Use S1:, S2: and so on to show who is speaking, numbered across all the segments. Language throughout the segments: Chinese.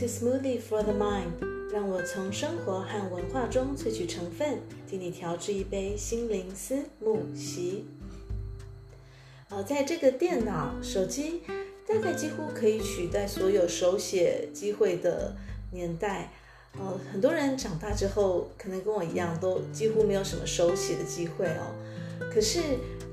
S1: to Smoothie for the Mind，让我从生活和文化中萃取成分，替你调制一杯心灵思慕昔。呃，在这个电脑、手机大概几乎可以取代所有手写机会的年代，呃，很多人长大之后，可能跟我一样，都几乎没有什么手写的机会哦。可是，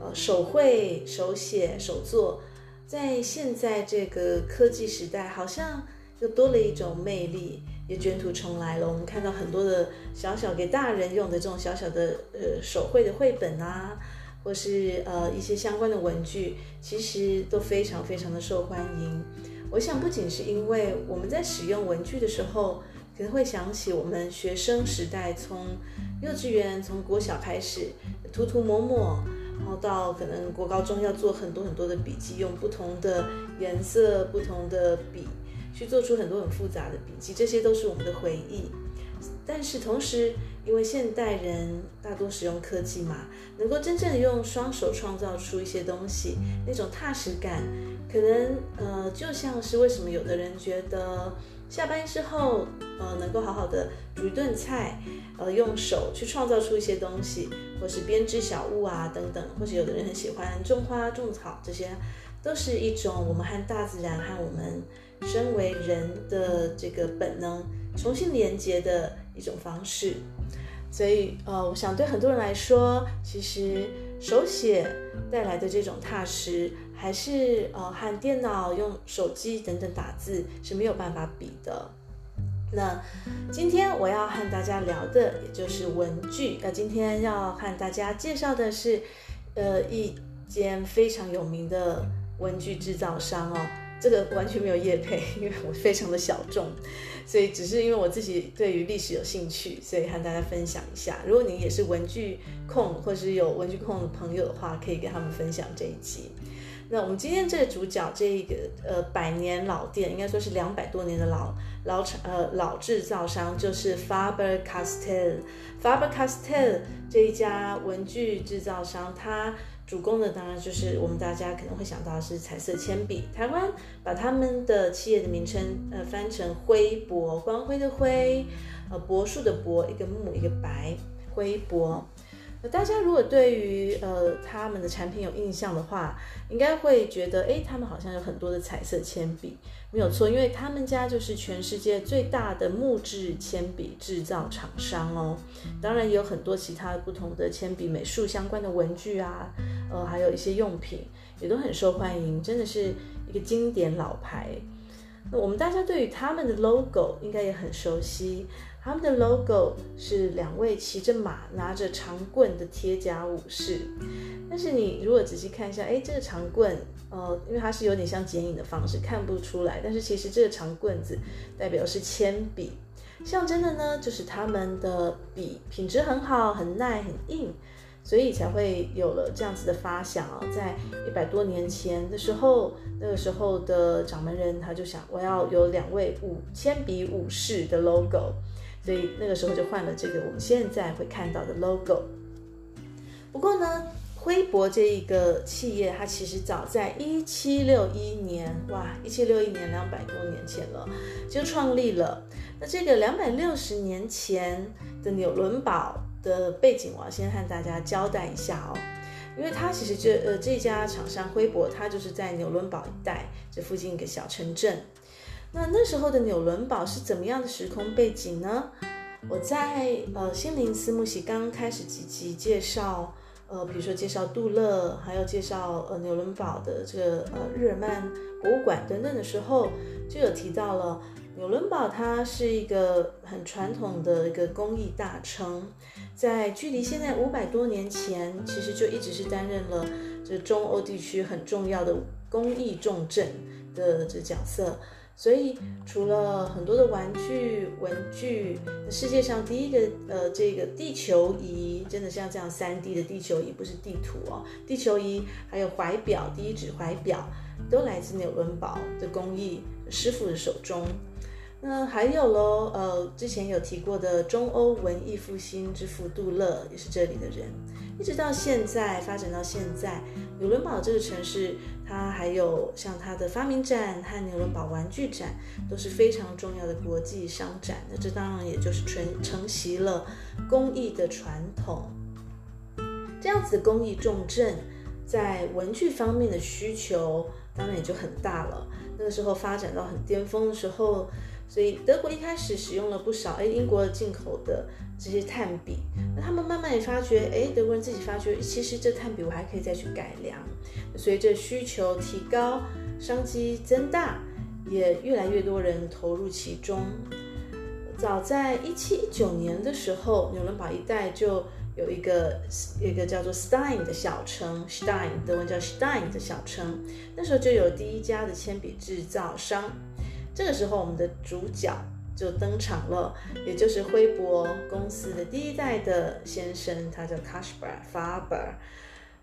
S1: 呃，手绘、手写、手作，在现在这个科技时代，好像。又多了一种魅力，也卷土重来了。我们看到很多的小小给大人用的这种小小的呃手绘的绘本啊，或是呃一些相关的文具，其实都非常非常的受欢迎。我想不仅是因为我们在使用文具的时候，可能会想起我们学生时代，从幼稚园从国小开始涂涂抹抹，然后到可能国高中要做很多很多的笔记，用不同的颜色、不同的笔。去做出很多很复杂的笔记，这些都是我们的回忆。但是同时，因为现代人大多使用科技嘛，能够真正的用双手创造出一些东西，那种踏实感，可能呃，就像是为什么有的人觉得下班之后，呃，能够好好的煮一顿菜，呃，用手去创造出一些东西，或是编织小物啊等等，或是有的人很喜欢种花种草，这些都是一种我们和大自然和我们。身为人的这个本能重新连接的一种方式，所以呃，我想对很多人来说，其实手写带来的这种踏实，还是呃和电脑用手机等等打字是没有办法比的。那今天我要和大家聊的，也就是文具。那今天要和大家介绍的是，呃，一间非常有名的文具制造商哦。这个完全没有业配，因为我非常的小众，所以只是因为我自己对于历史有兴趣，所以和大家分享一下。如果你也是文具控，或是有文具控的朋友的话，可以跟他们分享这一集。那我们今天这个主角，这一个呃百年老店，应该说是两百多年的老老厂呃老制造商，就是 Faber Castell。Faber Castell 这一家文具制造商，它。主攻的当然就是我们大家可能会想到是彩色铅笔。台湾把他们的企业的名称呃翻成辉博，光辉的辉，呃柏树的柏，一个木一个白，辉柏。大家如果对于呃他们的产品有印象的话，应该会觉得，诶，他们好像有很多的彩色铅笔，没有错，因为他们家就是全世界最大的木质铅笔制造厂商哦。当然也有很多其他不同的铅笔、美术相关的文具啊，呃，还有一些用品也都很受欢迎，真的是一个经典老牌。那我们大家对于他们的 logo 应该也很熟悉。他们的 logo 是两位骑着马、拿着长棍的铁甲武士。但是你如果仔细看一下，哎，这个长棍，呃，因为它是有点像剪影的方式，看不出来。但是其实这个长棍子代表是铅笔，象征的呢就是他们的笔品质很好、很耐、很硬，所以才会有了这样子的发想哦。在一百多年前的时候，那个时候的掌门人他就想，我要有两位武铅笔武士的 logo。所以那个时候就换了这个我们现在会看到的 logo。不过呢，辉博这一个企业，它其实早在一七六一年，哇，一七六一年两百多年前了，就创立了。那这个两百六十年前的纽伦堡的背景，我要先和大家交代一下哦，因为它其实这呃这家厂商辉博，它就是在纽伦堡一带这附近一个小城镇。那那时候的纽伦堡是怎么样的时空背景呢？我在呃心灵思慕昔刚开始几集介绍，呃，比如说介绍杜勒，还有介绍呃纽伦堡的这个呃日耳曼博物馆等等的时候，就有提到了纽伦堡，它是一个很传统的一个工艺大城，在距离现在五百多年前，其实就一直是担任了这中欧地区很重要的工艺重镇的这角色。所以，除了很多的玩具、文具，世界上第一个呃，这个地球仪，真的像这样三 D 的地球仪，不是地图哦，地球仪，还有怀表，第一指怀表，都来自纽伦堡的工艺师傅的手中。那还有喽，呃，之前有提过的中欧文艺复兴之父杜勒也是这里的人，一直到现在发展到现在，纽伦堡这个城市，它还有像它的发明展和纽伦堡玩具展都是非常重要的国际商展。那这当然也就是承承袭了工艺的传统，这样子工艺重镇，在文具方面的需求当然也就很大了。那个时候发展到很巅峰的时候。所以德国一开始使用了不少哎英国进口的这些炭笔，那他们慢慢也发觉哎德国人自己发觉其实这炭笔我还可以再去改良，随着需求提高，商机增大，也越来越多人投入其中。早在一七一九年的时候，纽伦堡一带就有一个一个叫做 Stein 的小城，Stein 德文叫 Stein 的小城，那时候就有第一家的铅笔制造商。这个时候，我们的主角就登场了，也就是辉博公司的第一代的先生，他叫 Kaspar Faber。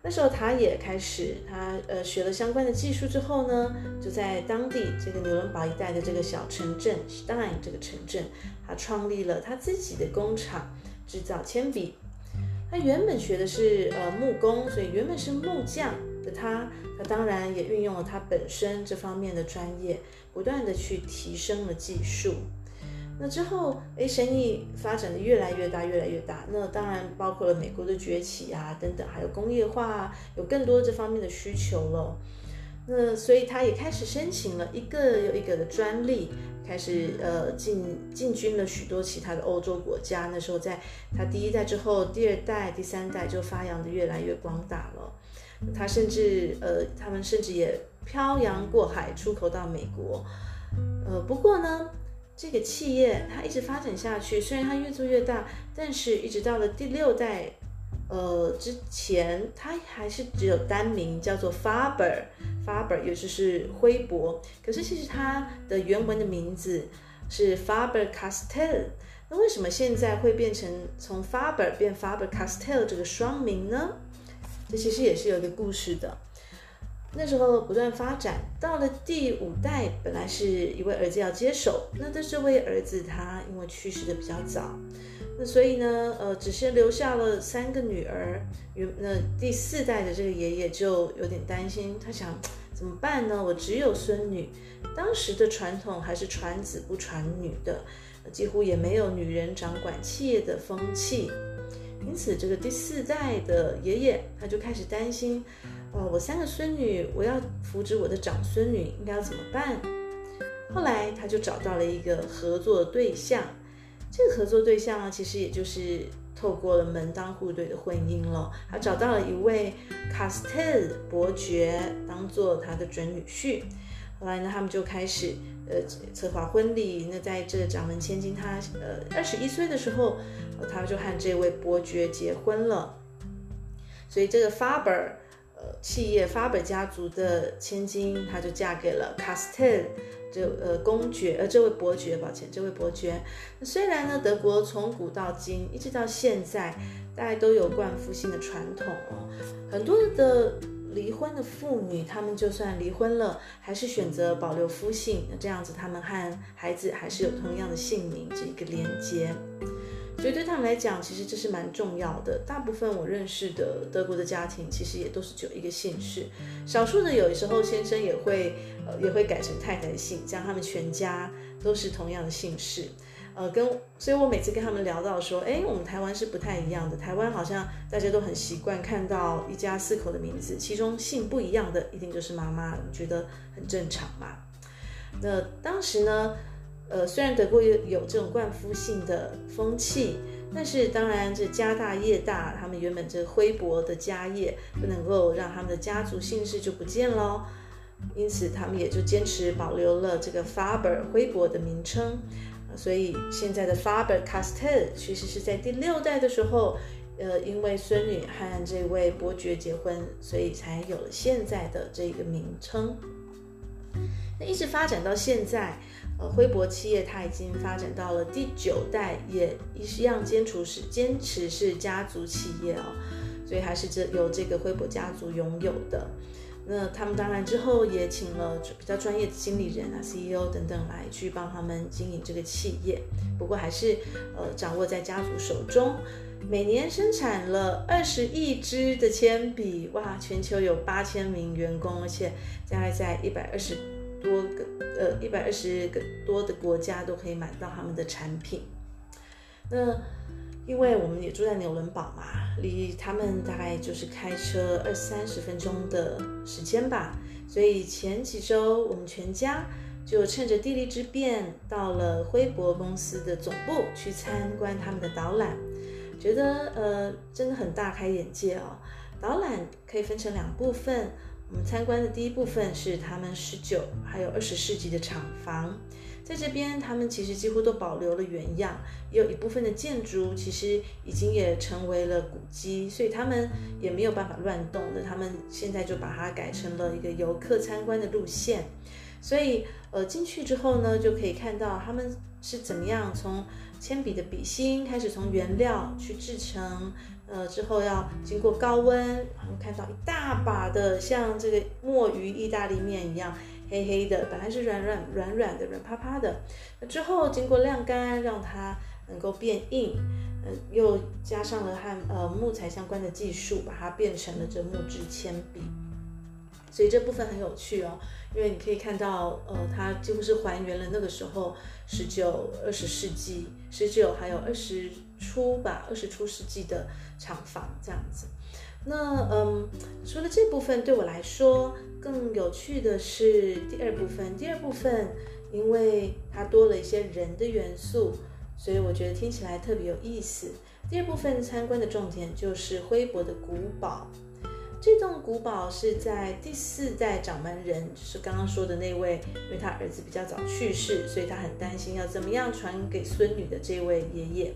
S1: 那时候他也开始，他呃学了相关的技术之后呢，就在当地这个纽伦堡一带的这个小城镇 Stein 这个城镇，他创立了他自己的工厂，制造铅笔。他原本学的是呃木工，所以原本是木匠。的他，他当然也运用了他本身这方面的专业，不断的去提升了技术。那之后，，A.，生意发展的越来越大，越来越大。那当然包括了美国的崛起啊，等等，还有工业化啊，有更多这方面的需求了。那所以他也开始申请了一个又一个的专利，开始呃进进军了许多其他的欧洲国家。那时候在他第一代之后，第二代、第三代就发扬的越来越广大了。他甚至，呃，他们甚至也漂洋过海出口到美国，呃，不过呢，这个企业它一直发展下去，虽然它越做越大，但是一直到了第六代，呃，之前它还是只有单名叫做 Faber，Faber 也就是辉伯，可是其实它的原文的名字是 Faber-Castell，那为什么现在会变成从 Faber 变 Faber-Castell 这个双名呢？这其实也是有一个故事的。那时候不断发展，到了第五代，本来是一位儿子要接手，那的这位儿子他因为去世的比较早，那所以呢，呃，只是留下了三个女儿。那第四代的这个爷爷就有点担心，他想怎么办呢？我只有孙女，当时的传统还是传子不传女的，几乎也没有女人掌管企业的风气。因此，这个第四代的爷爷他就开始担心，哦，我三个孙女，我要扶植我的长孙女，应该要怎么办？后来他就找到了一个合作对象，这个合作对象呢，其实也就是透过了门当户对的婚姻了。他找到了一位卡斯特伯爵当做他的准女婿。后来呢，他们就开始呃策划婚礼。那在这掌门千金他呃二十一岁的时候，他就和这位伯爵结婚了。所以这个 Faber 呃企业 Faber 家族的千金，她就嫁给了 Castel 这呃公爵呃这位伯爵，抱歉，这位伯爵。虽然呢，德国从古到今一直到现在，大家都有冠夫姓的传统哦，很多的。离婚的妇女，她们就算离婚了，还是选择保留夫姓，那这样子，他们和孩子还是有同样的姓名这一个连接。所以对他们来讲，其实这是蛮重要的。大部分我认识的德国的家庭，其实也都是只有一个姓氏，少数的有时候先生也会呃也会改成太太的姓，这样他们全家都是同样的姓氏。呃，跟所以，我每次跟他们聊到说，哎，我们台湾是不太一样的。台湾好像大家都很习惯看到一家四口的名字，其中姓不一样的一定就是妈妈，我觉得很正常嘛。那当时呢，呃，虽然德国有有这种冠夫姓的风气，但是当然这家大业大，他们原本这辉伯的家业不能够让他们的家族姓氏就不见了，因此他们也就坚持保留了这个 Faber 辉伯的名称。所以现在的 Faber-Castell 其实是在第六代的时候，呃，因为孙女和这位伯爵结婚，所以才有了现在的这个名称。那一直发展到现在，呃，辉柏企业它已经发展到了第九代，也一样坚持是坚持是家族企业哦，所以还是这由这个辉柏家族拥有的。那他们当然之后也请了比较专业的经理人啊、CEO 等等来去帮他们经营这个企业。不过还是呃掌握在家族手中。每年生产了二十亿支的铅笔，哇！全球有八千名员工，而且大概在一百二十多个呃一百二十个多的国家都可以买到他们的产品。那因为我们也住在纽伦堡嘛，离他们大概就是开车二三十分钟的时间吧，所以前几周我们全家就趁着地利之便，到了辉博公司的总部去参观他们的导览。觉得呃真的很大开眼界哦。导览可以分成两部分，我们参观的第一部分是他们十九还有二十世纪的厂房，在这边他们其实几乎都保留了原样，也有一部分的建筑其实已经也成为了古迹，所以他们也没有办法乱动的，他们现在就把它改成了一个游客参观的路线，所以呃进去之后呢，就可以看到他们是怎么样从。铅笔的笔芯开始从原料去制成，呃，之后要经过高温，然后看到一大把的像这个墨鱼意大利面一样黑黑的，本来是软软软软的软趴趴的，那之后经过晾干，让它能够变硬，呃，又加上了和呃木材相关的技术，把它变成了这木质铅笔，所以这部分很有趣哦。因为你可以看到，呃，它几乎是还原了那个时候十九、二十世纪、十九还有二十初吧，二十初世纪的厂房这样子。那嗯，除了这部分，对我来说更有趣的是第二部分。第二部分，因为它多了一些人的元素，所以我觉得听起来特别有意思。第二部分参观的重点就是辉博的古堡。这栋古堡是在第四代掌门人，就是刚刚说的那位，因为他儿子比较早去世，所以他很担心要怎么样传给孙女的这位爷爷。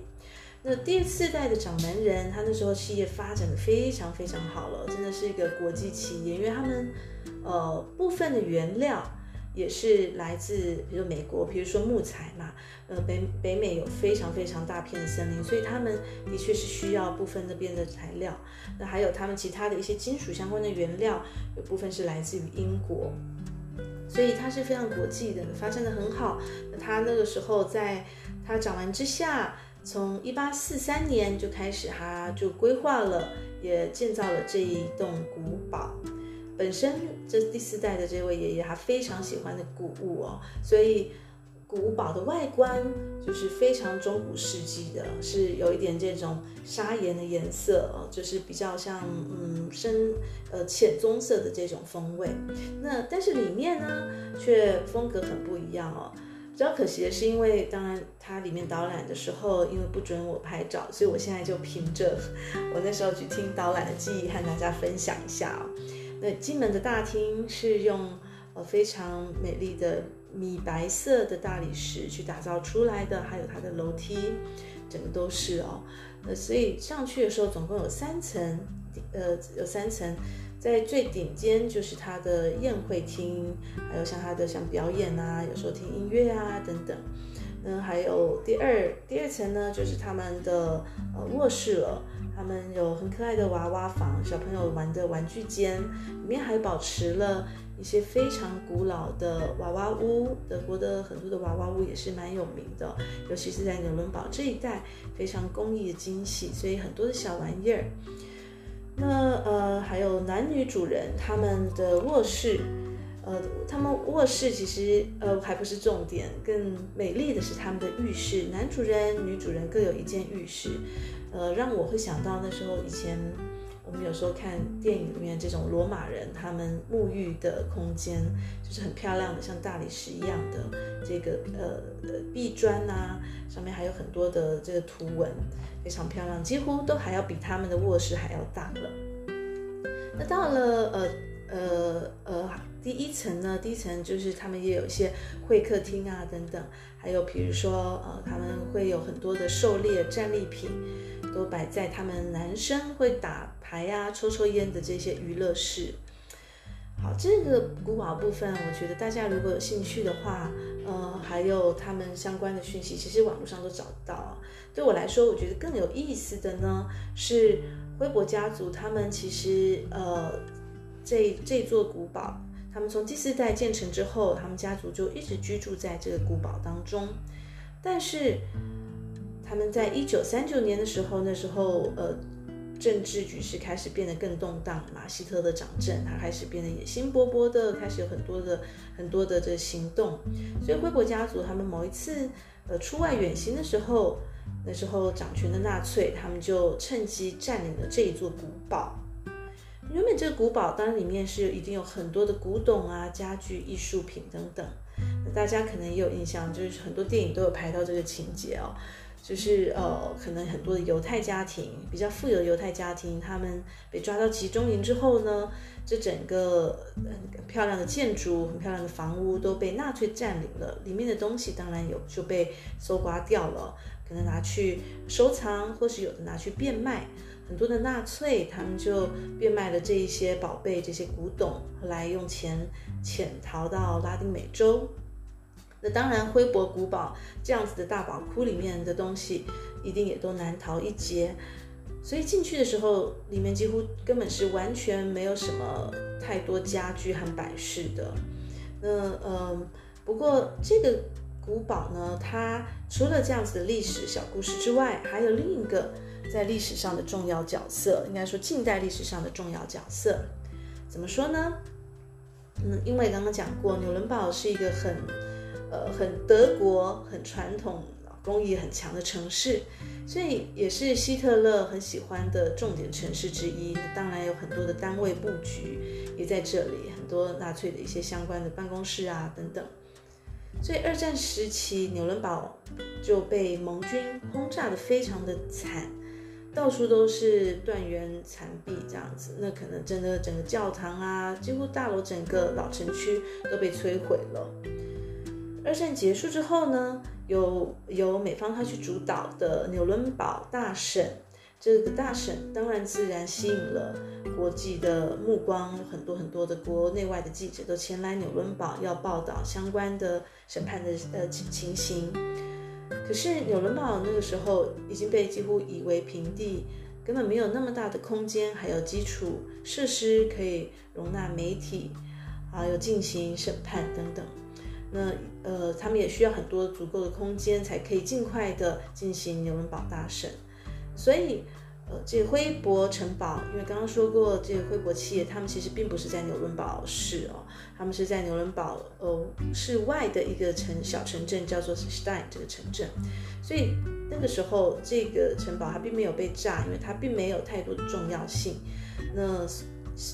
S1: 那第四代的掌门人，他那时候企业发展的非常非常好了，真的是一个国际企业，因为他们呃部分的原料。也是来自，比如美国，比如说木材嘛，呃，北北美有非常非常大片的森林，所以他们的确是需要部分那边的材料。那还有他们其他的一些金属相关的原料，有部分是来自于英国，所以它是非常国际的，发展得很好。那他那个时候在他掌门之下，从一八四三年就开始，他就规划了，也建造了这一栋古堡。本身这第四代的这位爷爷，他非常喜欢的古物哦，所以古堡的外观就是非常中古世纪的，是有一点这种砂岩的颜色哦，就是比较像嗯深呃浅棕色的这种风味。那但是里面呢，却风格很不一样哦。比较可惜的是，因为当然它里面导览的时候，因为不准我拍照，所以我现在就凭着我那时候去听导览的记忆和大家分享一下哦。那进门的大厅是用呃非常美丽的米白色的大理石去打造出来的，还有它的楼梯，整个都是哦。那所以上去的时候总共有三层，呃有三层，在最顶尖就是它的宴会厅，还有像它的像表演啊，有时候听音乐啊等等。嗯，还有第二第二层呢，就是他们的呃卧室了。他们有很可爱的娃娃房，小朋友玩的玩具间，里面还保持了一些非常古老的娃娃屋。德国的很多的娃娃屋也是蛮有名的，尤其是在纽伦堡这一带，非常工艺的精细，所以很多的小玩意儿。那呃，还有男女主人他们的卧室，呃，他们卧室其实呃还不是重点，更美丽的是他们的浴室，男主人、女主人各有一间浴室。呃，让我会想到那时候以前我们有时候看电影里面这种罗马人他们沐浴的空间，就是很漂亮的，像大理石一样的这个呃壁砖啊，上面还有很多的这个图文，非常漂亮，几乎都还要比他们的卧室还要大了。那到了呃呃呃第一层呢，第一层就是他们也有一些会客厅啊等等，还有比如说呃他们会有很多的狩猎战利品。都摆在他们男生会打牌呀、啊、抽抽烟的这些娱乐室。好，这个古堡部分，我觉得大家如果有兴趣的话，呃，还有他们相关的讯息，其实网络上都找得到。对我来说，我觉得更有意思的呢，是辉柏家族他们其实呃这这座古堡，他们从第四代建成之后，他们家族就一直居住在这个古堡当中。但是他们在一九三九年的时候，那时候呃。政治局势开始变得更动荡马，希特勒掌政，他开始变得野心勃勃的，开始有很多的很多的这个行动。所以辉伯家族他们某一次呃出外远行的时候，那时候掌权的纳粹他们就趁机占领了这一座古堡。原本这个古堡当然里面是一定有很多的古董啊、家具、艺术品等等。大家可能也有印象，就是很多电影都有拍到这个情节哦。就是呃，可能很多的犹太家庭，比较富有的犹太家庭，他们被抓到集中营之后呢，这整个很漂亮的建筑、很漂亮的房屋都被纳粹占领了，里面的东西当然有就被搜刮掉了，可能拿去收藏，或是有的拿去变卖。很多的纳粹他们就变卖了这一些宝贝、这些古董，后来用钱潜逃到拉丁美洲。那当然，辉伯古堡这样子的大宝库里面的东西，一定也都难逃一劫。所以进去的时候，里面几乎根本是完全没有什么太多家具和摆饰的。那嗯，不过这个古堡呢，它除了这样子的历史小故事之外，还有另一个在历史上的重要角色，应该说近代历史上的重要角色。怎么说呢？嗯，因为刚刚讲过，纽伦堡是一个很呃，很德国、很传统、工艺很强的城市，所以也是希特勒很喜欢的重点城市之一。当然有很多的单位布局也在这里，很多纳粹的一些相关的办公室啊等等。所以二战时期，纽伦堡就被盟军轰炸得非常的惨，到处都是断垣残壁这样子。那可能真的整个教堂啊，几乎大楼整个老城区都被摧毁了。二战结束之后呢，由由美方他去主导的纽伦堡大审，这个大审当然自然吸引了国际的目光，很多很多的国内外的记者都前来纽伦堡要报道相关的审判的呃情情形。可是纽伦堡那个时候已经被几乎夷为平地，根本没有那么大的空间，还有基础设施可以容纳媒体，还有进行审判等等。那呃，他们也需要很多足够的空间，才可以尽快的进行纽伦堡大审。所以，呃，这个辉伯城堡，因为刚刚说过，这个辉伯企业，他们其实并不是在纽伦堡市哦，他们是在纽伦堡呃市外的一个城小城镇，叫做 Stein 这个城镇。所以那个时候，这个城堡它并没有被炸，因为它并没有太多的重要性。那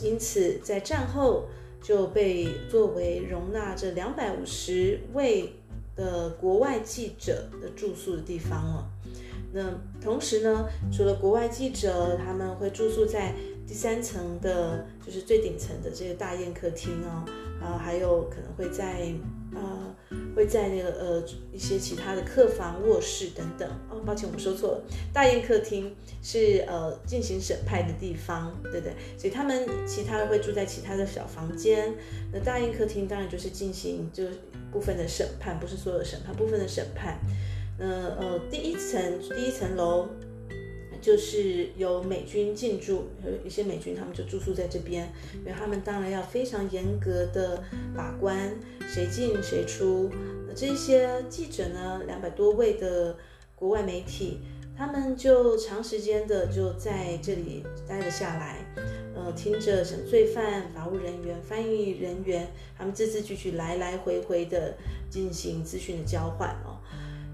S1: 因此，在战后。就被作为容纳这两百五十位的国外记者的住宿的地方了。那同时呢，除了国外记者，他们会住宿在第三层的，就是最顶层的这个大宴客厅哦，啊，还有可能会在。呃，会在那个呃一些其他的客房、卧室等等。哦，抱歉，我们说错了。大宴客厅是呃进行审判的地方，对不对？所以他们其他的会住在其他的小房间。那大宴客厅当然就是进行就部分的审判，不是所有的审判，部分的审判。那呃第一层第一层楼。就是有美军进驻，有一些美军他们就住宿在这边，因为他们当然要非常严格的把关谁进谁出。那这些记者呢，两百多位的国外媒体，他们就长时间的就在这里待了下来，呃，听着审罪犯、法务人员、翻译人员，他们字字句句来来回回的进行资讯的交换哦。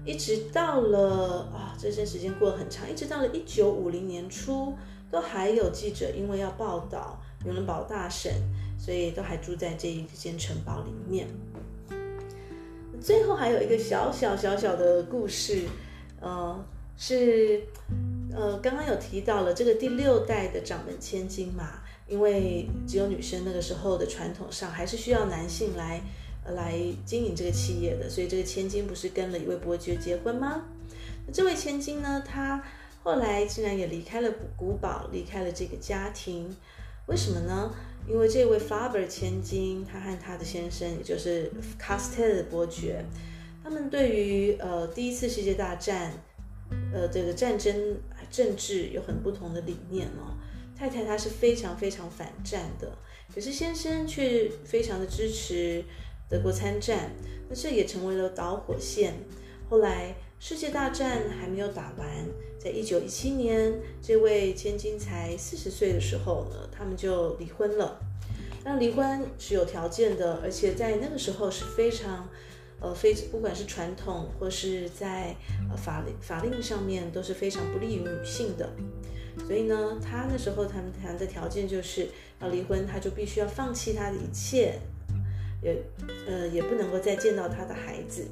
S1: 一直到了啊，这些时间过得很长，一直到了一九五零年初，都还有记者因为要报道纽伦堡大审，所以都还住在这一间城堡里面。最后还有一个小小小小的故事，呃，是呃刚刚有提到了这个第六代的掌门千金嘛，因为只有女生那个时候的传统上还是需要男性来。来经营这个企业的，所以这个千金不是跟了一位伯爵结婚吗？那这位千金呢，她后来竟然也离开了古堡，离开了这个家庭，为什么呢？因为这位 Faber 千金，她和她的先生，也就是 Castell 伯爵，他们对于呃第一次世界大战，呃这个战争政治有很不同的理念哦。太太她是非常非常反战的，可是先生却非常的支持德国参战，那这也成为了导火线。后来世界大战还没有打完，在一九一七年，这位千金才四十岁的时候呢，他们就离婚了。那离婚是有条件的，而且在那个时候是非常。呃，非不管是传统或是在呃法律法令上面都是非常不利于女性的，所以呢，他那时候他们谈的条件就是要离婚，他就必须要放弃他的一切，也呃也不能够再见到他的孩子。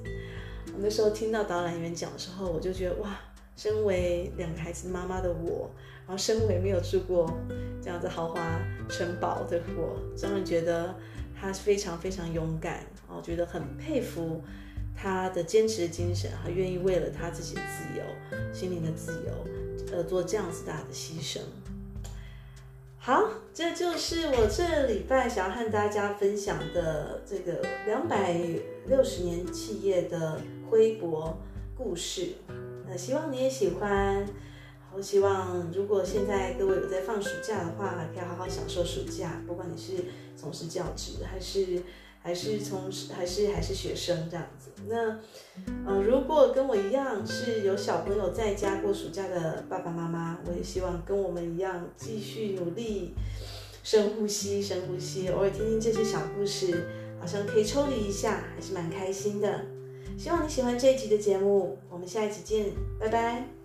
S1: 我那时候听到导览员讲的时候，我就觉得哇，身为两个孩子妈妈的我，然后身为没有住过这样子豪华城堡的我，真的觉得。他非常非常勇敢，我觉得很佩服他的坚持的精神，他愿意为了他自己的自由、心灵的自由，呃，做这样子大的牺牲。好，这就是我这礼拜想要和大家分享的这个两百六十年企业的微博故事。那，希望你也喜欢。我希望，如果现在各位有在放暑假的话，可以好好享受暑假。不管你是从事教职，还是还是从还是还是学生这样子。那，呃，如果跟我一样是有小朋友在家过暑假的爸爸妈妈，我也希望跟我们一样继续努力，深呼吸，深呼吸，偶尔听听这些小故事，好像可以抽离一下，还是蛮开心的。希望你喜欢这一集的节目，我们下一集见，拜拜。